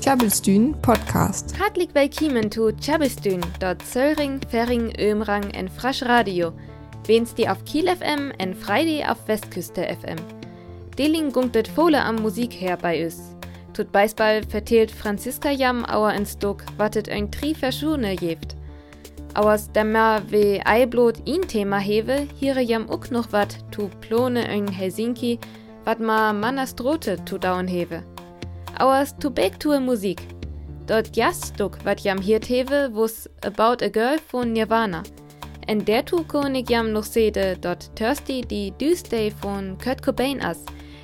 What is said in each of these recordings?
Tjabelstün Podcast. Hartelijk willkommen zu Tjabelstün, dort Zöllring, Ferring, Ömrang en Frasch Radio. Wenst auf Kiel FM en Friday auf Westküste FM. Deling gunktet Fole am Musik her bei uns. Tut Beisball verteilt Franziska Jam auer in Stuck, wattet ein Tri verschune jeft. Auers demmer we Eiblot in Thema hewe, hiere jam uck noch wat tu Plone in Helsinki, wat ma Manastrote tu daun hewe. Auers tu beg tu Musik. Dort Jastuck wat jam hier hewe, wus About a Girl von Nirvana. En der tu konig jam noch sede, dort Thirsty die Tuesday von Kurt Cobain as.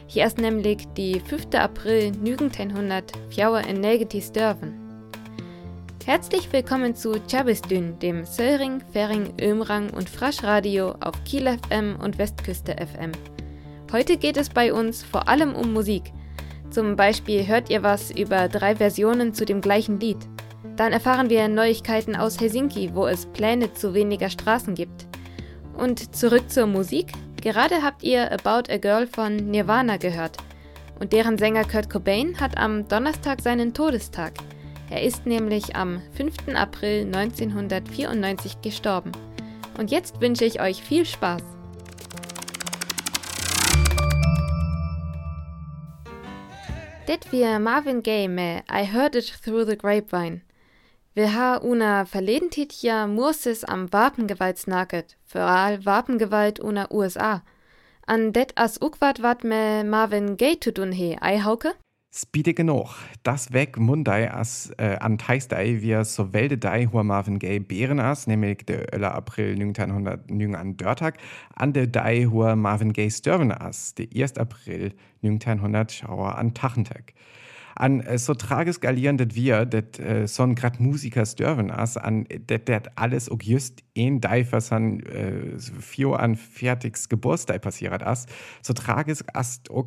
Hier ist nämlich die 5. April 1904 in Negativ Dörfen. Herzlich willkommen zu Chabistün, dem Söllring, Fering, Ömrang und Fraschradio auf Kiel FM und Westküste FM. Heute geht es bei uns vor allem um Musik. Zum Beispiel hört ihr was über drei Versionen zu dem gleichen Lied. Dann erfahren wir Neuigkeiten aus Helsinki, wo es Pläne zu weniger Straßen gibt. Und zurück zur Musik. Gerade habt ihr About a Girl von Nirvana gehört. Und deren Sänger Kurt Cobain hat am Donnerstag seinen Todestag. Er ist nämlich am 5. April 1994 gestorben. Und jetzt wünsche ich euch viel Spaß. Det wir Marvin Gaye med I Heard It Through the Grapevine. Wir ha una verledentit ja Mursis am Wapengewalt snaket, all Wapengewalt una USA. An det as ukwat wat me Marvin Gaye zu tun he, ei hauke? Speede genug. Das weg Mundai as äh, an Teistei wir so welde dei Marvin Gaye Bären as, nämlich der 11. April 1900 an Dörtag, an der dei hua Marvin Gaye Sturven as, der 1. April 1900 Schauer an Tachentag an äh, so tragisch galierendet wir, dat äh, son grad Musiker störven as, an dat dat alles auch just ein Dei, was an äh, vier an fertigs Geburtstag passiert as, so tragisch ast auch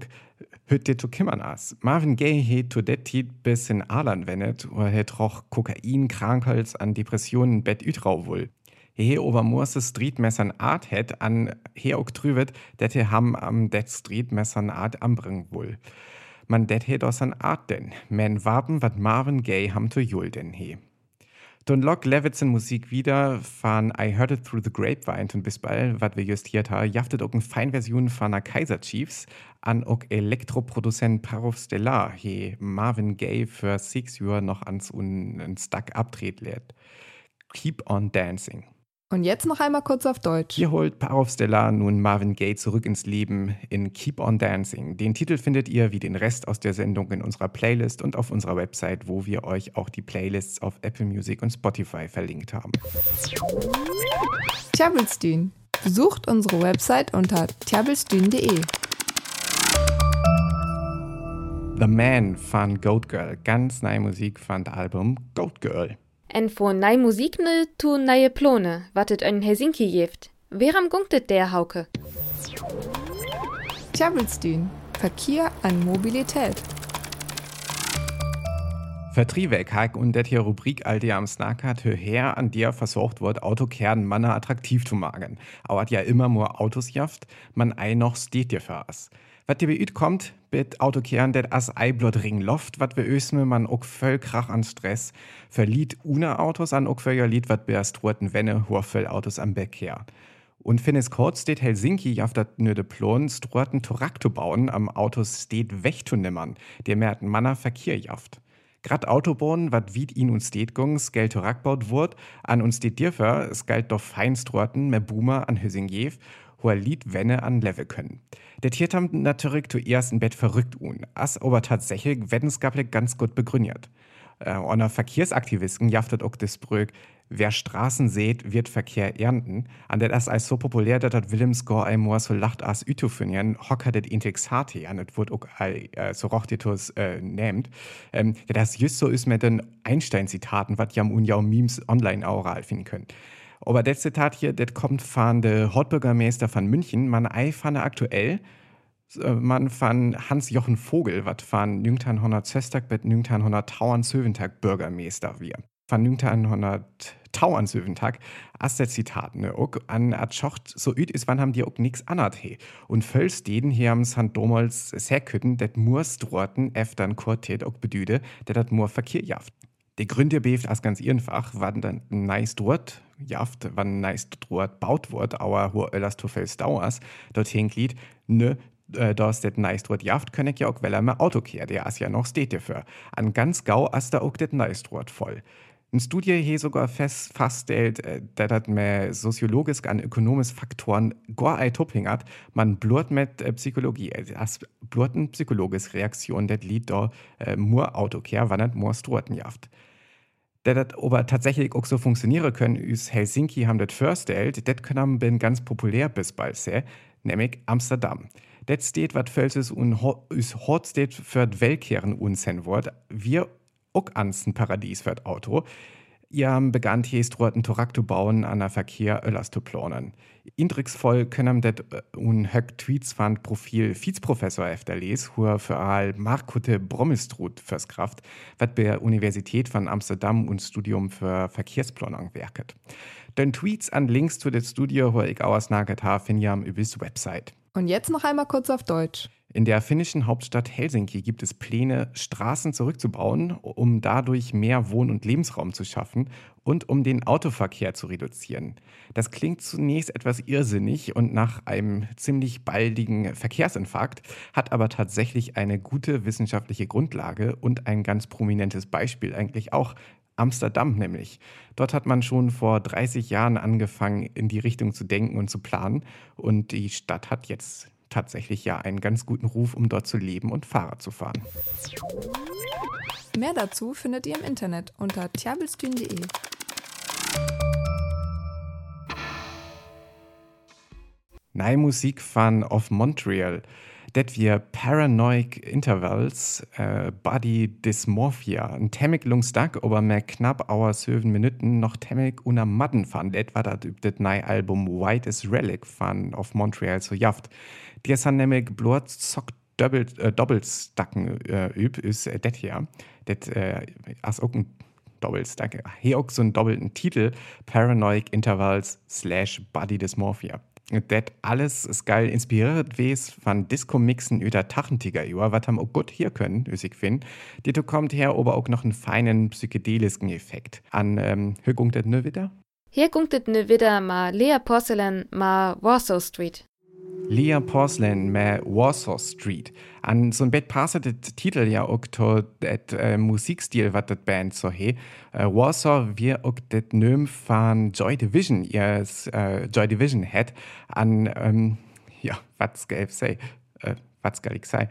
hüt dir zu kimmern as. Marvin Gaye het to det tit bis in Alan wendet, oder het auch Kokain, Krankhals an Depressionen Bett ütrau wohl. He over Morse Streetmessern Art het an he auch trübet, dat he ham am det Streetmessern Art ambringen wohl man det het aus an Art denn, men waben wat Marvin Gaye ham to julden he. Don Lock Levitzen Musik wieder von I Heard It Through the Grapevine und bis bald, wat wir justiert ha, jaftet auch eine Feinversion von der Kaiser Chiefs an auch Elektroproduzent Parov Stellar, he Marvin Gaye für Six Uhr noch ans un Stuck abdreht lädt. Keep on Dancing. Und jetzt noch einmal kurz auf Deutsch. Hier holt Parov Stella nun Marvin Gaye zurück ins Leben in Keep on Dancing. Den Titel findet ihr wie den Rest aus der Sendung in unserer Playlist und auf unserer Website, wo wir euch auch die Playlists auf Apple Music und Spotify verlinkt haben. Tjabelstün. Besucht unsere Website unter tjabelstün.de. The Man von Goat Girl. Ganz neue Musik von dem Album Goat Girl. En von nei Musikne tu neue Plone, wattet ein Helsinki jeft. Weram gunktet der Hauke? Tjabelstün. Verkehr an Mobilität. Vertriebek hak und der Rubrik all der am Snackart her an der versorgt wird, Autokern Manner attraktiv zu machen. Aber ja immer nur Autos jaft, man ei noch steht dir fahrs. Was dir beüt kommt, bit Autokehren det as Eiblot ring loft, wat wir ösme man ook völl krach an Stress, verliet una Autos an ook völler Lied, wat beerst roten Wenne, hor völl Autos am Beckher. Und finnes kurz steht Helsinki jaftat nöde Plon, stroten Torakto bauen, am Autos steht nimmern, der mehr Manner Verkehr jaft. Grad Autobahn, wat wied ihn uns steht gungs, geld Torakbaut wurd, an uns steht dirfer, es galt doch feinstroten, mehr Boomer an Hüsingjev, Lied Wenne an Level können. Der Tiert haben natürlich zuerst im Bett verrückt un, as aber tatsächlich Wettensgable ganz gut begründet. Äh, und der Verkehrsaktivisten jaftet auch das Brück, wer Straßen sät, wird Verkehr ernten. An der das als so populär, dass das Willemsgor einmal so lacht as Ütofünien, hocker das Intexati, an das wird auch äh, so rochtitus äh, nehmt. Ähm, das just so ist mit den Einstein-Zitaten, was jam un ja Memes online oral finden können. Aber das Zitat hier, das kommt von der Hauptbürgermeister von München. Man ei aktuell, äh, man von Hans-Jochen Vogel, was von 1900 Zöstag bis 1900 Tauern Söwentag Bürgermeister wir. Von 1900 Tau an Tag, as der Zitat, ne, ook an Atschocht so üt is, wann haben die ook nix anat he. Und völls deden hier am St. Domals Säkütten, det Murstroten eftern Quartett ook bedüde, der dat Mur Verkehr. Die Gründe beeft as ganz einfach, wann dann nice dort jaft, wann nice dort baut wird, aber wo öllers to fels dauers, dort hinglied, ne, äh, das nice dort jaft, kann ich ja auch weil er mal Auto kehr, der as ja noch steht dafür. An ganz gau as da auch det nice dort voll. Ein Studie hier sogar fest feststellt, äh, dass das mit soziologisch und ökonomischen Faktoren gar ein Topping hat. Man blurt mit äh, Psychologie. Das blurt eine psychologische Reaktion, das liegt da äh, nur Autokehr, wann nicht nur Strotenjaft. Das aber tatsächlich auch so funktionieren können, ist Helsinki haben das vorgestellt, das können wir ganz populär bis bald sehen, nämlich Amsterdam. Das steht, was Fölses und ist Hotstedt für Weltkehren unsen wird. Wir auch ans Paradies für das Auto. Ihr habt begann hier stroten Torakto bauen an der Verkehr öllers zu planen. Indrixvoll können det äh, un höck Tweets von Profil Vizprofessor efter les, hur für all Markute Brommistrut fürs Kraft, wat bei Universität von Amsterdam und Studium für Verkehrsplanung werket. Den Tweets an Links zu dem Studio, wo ich ausnaget habe, findet ihr am übis Website. Und jetzt noch einmal kurz auf Deutsch. In der finnischen Hauptstadt Helsinki gibt es Pläne, Straßen zurückzubauen, um dadurch mehr Wohn- und Lebensraum zu schaffen und um den Autoverkehr zu reduzieren. Das klingt zunächst etwas irrsinnig und nach einem ziemlich baldigen Verkehrsinfarkt, hat aber tatsächlich eine gute wissenschaftliche Grundlage und ein ganz prominentes Beispiel eigentlich auch. Amsterdam nämlich. Dort hat man schon vor 30 Jahren angefangen, in die Richtung zu denken und zu planen. Und die Stadt hat jetzt tatsächlich ja einen ganz guten Ruf, um dort zu leben und Fahrrad zu fahren. Mehr dazu findet ihr im Internet unter tjabelstühn.de. Neue Musik von Of Montreal det wir Paranoid Intervals, äh, Body Dysmorphia, ein temmig lungsdag, aber mehr knapp auer söven Minuten noch temmig una Madden fan, det war dat üb det Album White is Relic von Of Montreal so jaft. Die san nämlich blort zock doppelt, äh, doppelstacken äh, üb, ist äh, det hier. Det äh, as auch ein Doppelstack. Hier auch so einen doppelten Titel, Paranoid Intervals slash Body Dysmorphia. Das alles ist geil inspiriert wes von Disco-Mixen über Tachentiger über, was haben auch gut hier können, ich finde. Dito kommt her aber auch noch einen feinen psychedelischen Effekt. An ähm, kommt das ne wieder? Hier kommt das ne wieder mal Lea Porcelain mal Warsaw Street. Lea Porcelain med Warsaw Street. An so ein Bett passt der Titel ja auch det äh, Musikstil, was das Band so he. Äh, Warsaw wir auch det Nöm von Joy Division, ihr äh, Joy Division hat. An, ähm, ja, was gäbe sei, äh, was gar ich sei.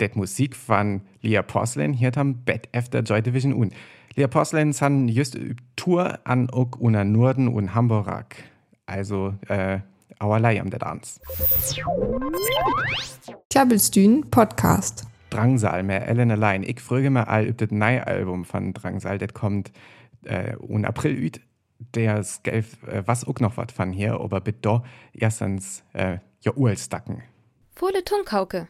Det Musik von Lea Porcelain hier am Bett efter Joy Division un. Lea Porcelain san just Tour an auch unter Norden und Hamburg. Also, äh, allerlei am der Dance. Klabbelstühn Podcast. Drangsal, mehr Ellen allein. Ich frage mir all, ob das neue Album von Drangsal, das kommt äh, in April üt, der gelb, äh, was auch noch was von hier, aber bitte erstens äh, ja Uhlstacken. Volle Tunkauke.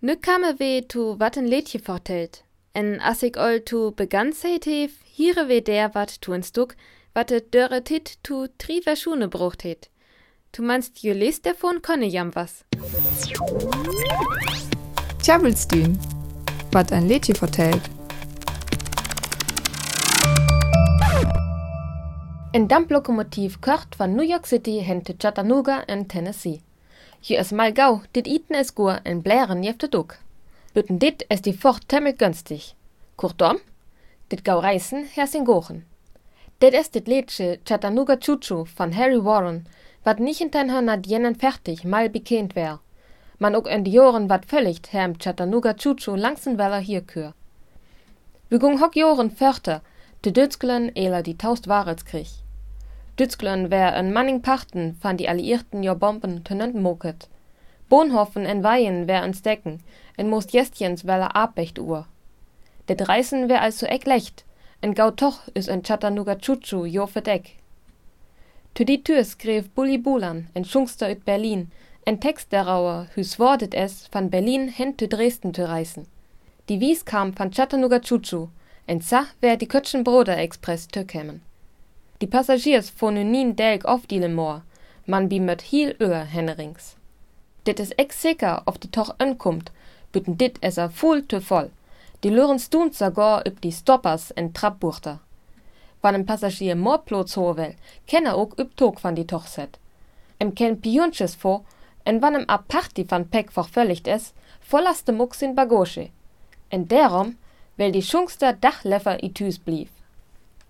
Nu kamme we tu wat ein Lädje vertellt. En as ich ol tu begann seitef, hiere we der wat tu ein Stuck, wat de dörre tit tu triver Schune brucht het. Du meinst, ihr lest davon kann ich jam was. Tjabelstühn. Was ein Lädchen vertellt. Ein Dampflokomotiv kocht von New York City hin zu Chattanooga in Tennessee. Hier ist mal gau, dit iten es gur in Blären jef de Duck. Bütten dit es die Fort temmel günstig. Kurzum, dit gau reisen her sin gochen. Dit ist dit Lädsche Chattanooga Chuchu von Harry Warren, wat nicht in den Hörner jenen fertig mal bekannt wär. Man ook die Joren wat völlig herm Chattanooga Chuchu langsen weller hier kür. Wir gung hock Joren förter, de Dützglen eler die taust Warets krich. Dützglen wär en Manning Pachten van die Alliierten jo Bomben tönent moket. Bohnhofen en Weihen wär ens Decken, en most Jestjens weller Abbecht uhr. Det Reißen wär also eck lecht, en gau toch is en Chattanooga Chuchu jo verdeck. Zu die Tür skrev Bulli Bulan, en Schungster ut Berlin, en Text derauer, hüs wordet es, van Berlin hin zu Dresden zu reisen. Die Wies kam van Chattanooga Chuchu, en sa wär die Kötschen Broder Express zu kämen. Die Passagiers von nien delk aufdielen more, man bi mit heel öer hennerings. Dit is ex sicher auf die toch ankommt, bütten dit es a full te voll. Die lören stund sogar üb die Stoppers en Trappbuchter. Wann ein Passagier more Platz ho will, kenn er ook üb Tog van die toch set. Em ken Pionches vor, en wann em a Party van Peck vervölligt es, vollaste Mucks in Bagage. En derom, weil die Schungster Dachleffer i Tüs blieb.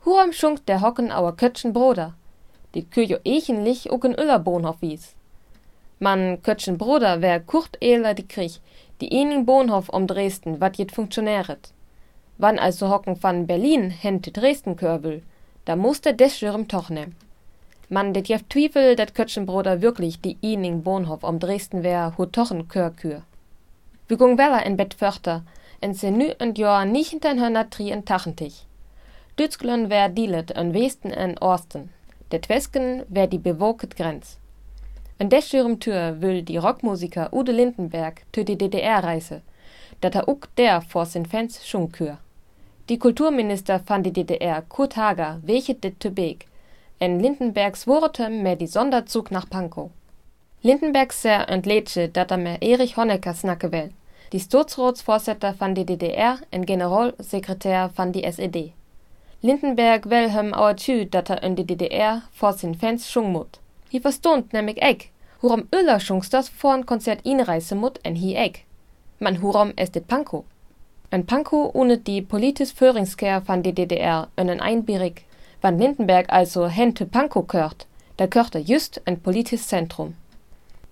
Huram schunkt der Hocken auer Kötschen Bruder, die Küjo echenlich ook in Öllerbohnhof wies. Man Kötschen Bruder wär Kurt Ehler die Krieg, die ening Bohnhof um Dresden, wat jet funktionäret. Wann also Hocken van Berlin hente Dresden körbel, da muss der Deschürem toch nehm. Man det jef Twiefel, dat Kötschen Bruder wirklich die ening Bohnhof um Dresden wär, hu tochen Körkür. Bügung weller in Bett Förter, en se nu und Jahr nicht hinter hörner tri en Tachentich. Dützglön wär dielet en Westen en Osten. Der Twesken wär die bewoket Grenz. An der schürem Tür will die Rockmusiker Ude Lindenberg tü die DDR reise, dat er uck der vor sin Fans Schunkür. Die Kulturminister van die DDR Kurt Hager wechet dit Tübeg, en Lindenbergs worte mehr die Sonderzug nach Pankow. Lindenberg ser entlädsche dat er mehr Erich Honecker snacke will, die Sturzrotsvorsitter van die DDR en Generalsekretär van die SED. Lindenberg will hem auer tü dat er in die DDR vor sin Fans schung mut. Hi verstund nämlich eck, hurom Öller schungsters vor ein Konzert inreise mut en hi eck. Man hurom es dit Pankow. Ein Pankow ohne die politisch Föhringskehr van die DDR önnen einbierig, wann Lindenberg also hente Pankow kört, da kört er just ein politisches Zentrum.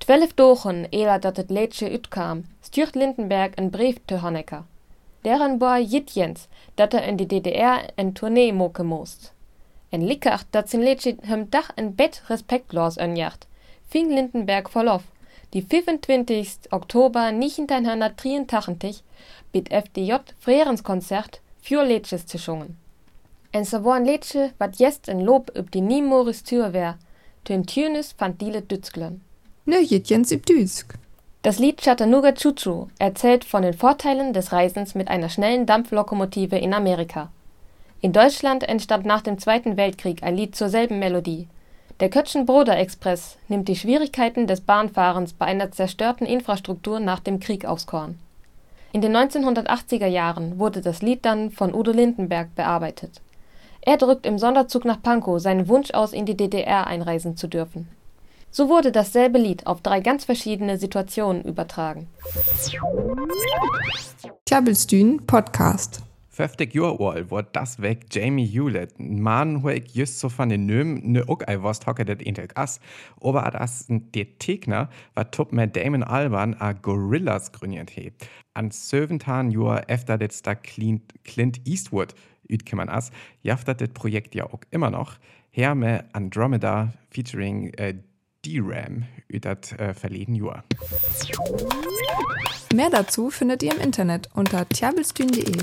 Twelf Dochen eler dat het Lädsche utkam, stürt Lindenberg en Brief te Honecker. Deren war jitjens, dat er in die DDR en Tournee moke most. En Lickert, dat sin Lädsche hem Dach en Bett respektlos önjacht, fing Lindenberg verlof, die 25. Oktober 1983 bit FDJ Frierenskonzert für Lädsches zu schungen. En so war ein Lädsche, wat jest en Lob üb die Niemoris Tür wär, tön Tünes fand Diele Dützglön. Nö, Jens üb Düsk. Das Lied Chattanooga Choo Choo erzählt von den Vorteilen des Reisens mit einer schnellen Dampflokomotive in Amerika. In Deutschland entstand nach dem Zweiten Weltkrieg ein Lied zur selben Melodie. Der Kötschen-Broder Express nimmt die Schwierigkeiten des Bahnfahrens bei einer zerstörten Infrastruktur nach dem Krieg aufs Korn. In den 1980er Jahren wurde das Lied dann von Udo Lindenberg bearbeitet. Er drückt im Sonderzug nach Pankow seinen Wunsch aus, in die DDR einreisen zu dürfen. So wurde dasselbe Lied auf drei ganz verschiedene Situationen übertragen. Klabbelstühn Podcast. 50 Jahre alt war das weg Jamie Hewlett. Wo ich just so von den Nöm ne auch ei was hocke det intek ass. Aber das der Tegner war top mit Damon Alban a Gorillas gründet he. An 17 Jahr efter det da Clint Eastwood ütkeman ass, jaftet das Projekt ja auch immer noch. Her me Andromeda featuring äh, DRAM das äh, verleden Jahr. Mehr dazu findet ihr im Internet unter tjabelstühn.de.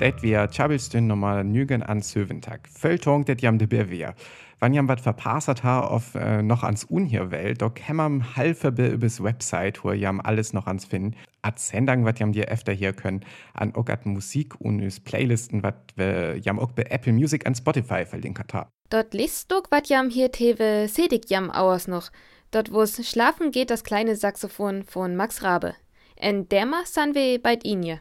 Det wir Chabelstün nochmal nügen an Söwentag. Völtung, det jam de Bewehr. Wann jam wat verpassert ha auf äh, noch ans Unhierwelt, doch hämmam halfe be übers Website, wo jam alles noch ans finden. At Sendang, wat jam dir öfter hier können, an ook at Musik und üs Playlisten, wat äh, jam ook be Apple Music an Spotify verlinkt ha. Dort liest du, wat jam hier tewe sedig jam auers noch. Dort wo's schlafen geht das kleine Saxophon von Max Rabe. En derma san we bald inje.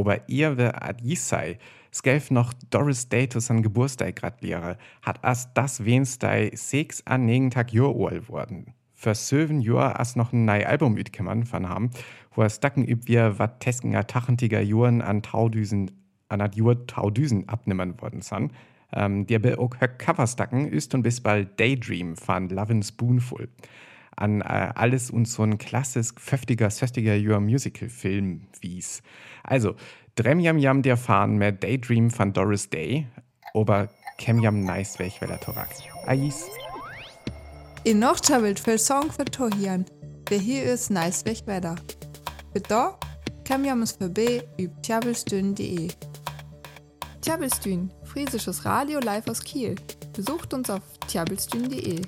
Aber ihr wer ad sei, skelf noch Doris Day zu san Geburtstag gratuliere, hat as das wenstei sechs an negen Tag Jor worden. Für söven Jor as noch ein neu Album ütkemmern von haben, wo es dacken üb wir wat teskener tachentiger Juren an Taudüsen, an ad Jur Taudüsen abnimmern worden san. Ähm, der be auch Coverstacken ist und bis bald Daydream von Lovin' Spoonful an äh, alles und so ein klassisch 50er, 60er Jahr Musical-Film wies. Also, Dremjam Jam der Fahren mehr Daydream von Doris Day, aber Kemjam nice weg, weil er Torak. Ais. In noch chabelt für Song für Tohian, wer hier ist nice weg weiter. Bitte, Kemjam ist für B üb tjabelstün.de. Tjabelstün, friesisches Radio live aus Kiel. Besucht uns auf tjabelstün.de.